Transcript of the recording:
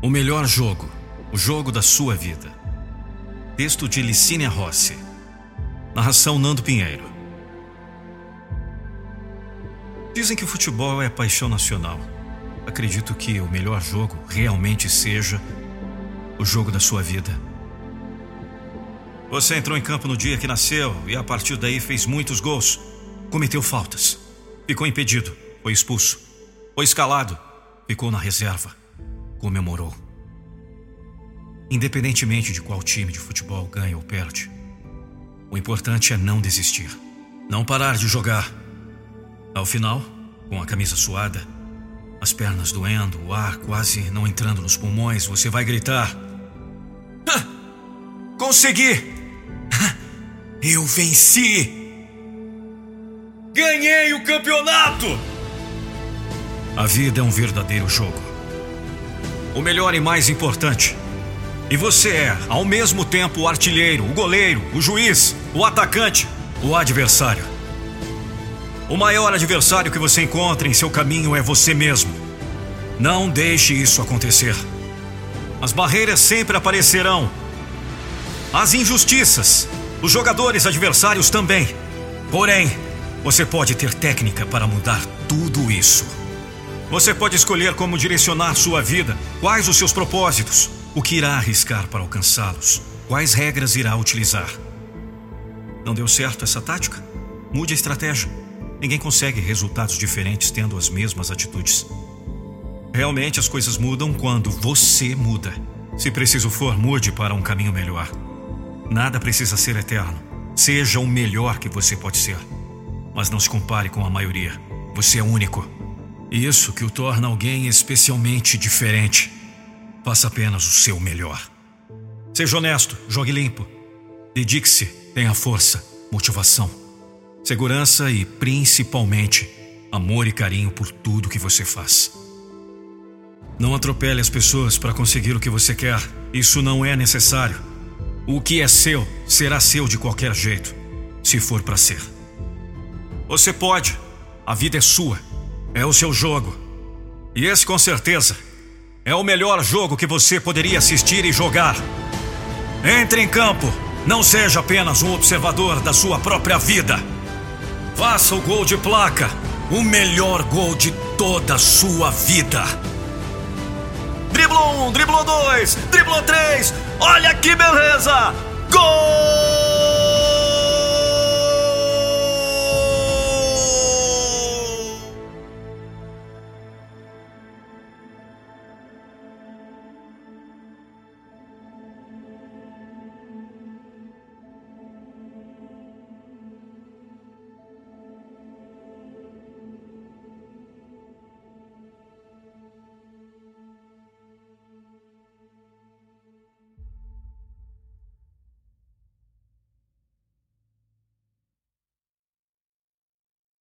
O melhor jogo, o jogo da sua vida. Texto de Licínia Rossi. Narração Nando Pinheiro. Dizem que o futebol é paixão nacional. Acredito que o melhor jogo realmente seja o jogo da sua vida. Você entrou em campo no dia que nasceu e a partir daí fez muitos gols. Cometeu faltas. Ficou impedido. Foi expulso. Foi escalado. Ficou na reserva comemorou. Independentemente de qual time de futebol ganha ou perde, o importante é não desistir, não parar de jogar. Ao final, com a camisa suada, as pernas doendo, o ar quase não entrando nos pulmões, você vai gritar: Consegui! Eu venci! Ganhei o campeonato! A vida é um verdadeiro jogo o melhor e mais importante. E você é, ao mesmo tempo, o artilheiro, o goleiro, o juiz, o atacante, o adversário. O maior adversário que você encontra em seu caminho é você mesmo. Não deixe isso acontecer. As barreiras sempre aparecerão. As injustiças, os jogadores adversários também. Porém, você pode ter técnica para mudar tudo isso. Você pode escolher como direcionar sua vida, quais os seus propósitos, o que irá arriscar para alcançá-los, quais regras irá utilizar. Não deu certo essa tática? Mude a estratégia. Ninguém consegue resultados diferentes tendo as mesmas atitudes. Realmente as coisas mudam quando você muda. Se preciso for, mude para um caminho melhor. Nada precisa ser eterno. Seja o melhor que você pode ser. Mas não se compare com a maioria. Você é único. Isso que o torna alguém especialmente diferente. Faça apenas o seu melhor. Seja honesto, jogue limpo. Dedique-se, tenha força, motivação, segurança e, principalmente, amor e carinho por tudo que você faz. Não atropele as pessoas para conseguir o que você quer. Isso não é necessário. O que é seu será seu de qualquer jeito, se for para ser. Você pode. A vida é sua. É o seu jogo. E esse, com certeza, é o melhor jogo que você poderia assistir e jogar. Entre em campo. Não seja apenas um observador da sua própria vida. Faça o gol de placa. O melhor gol de toda a sua vida. Driblou um, driblou dois, driblou três. Olha que beleza! Gol!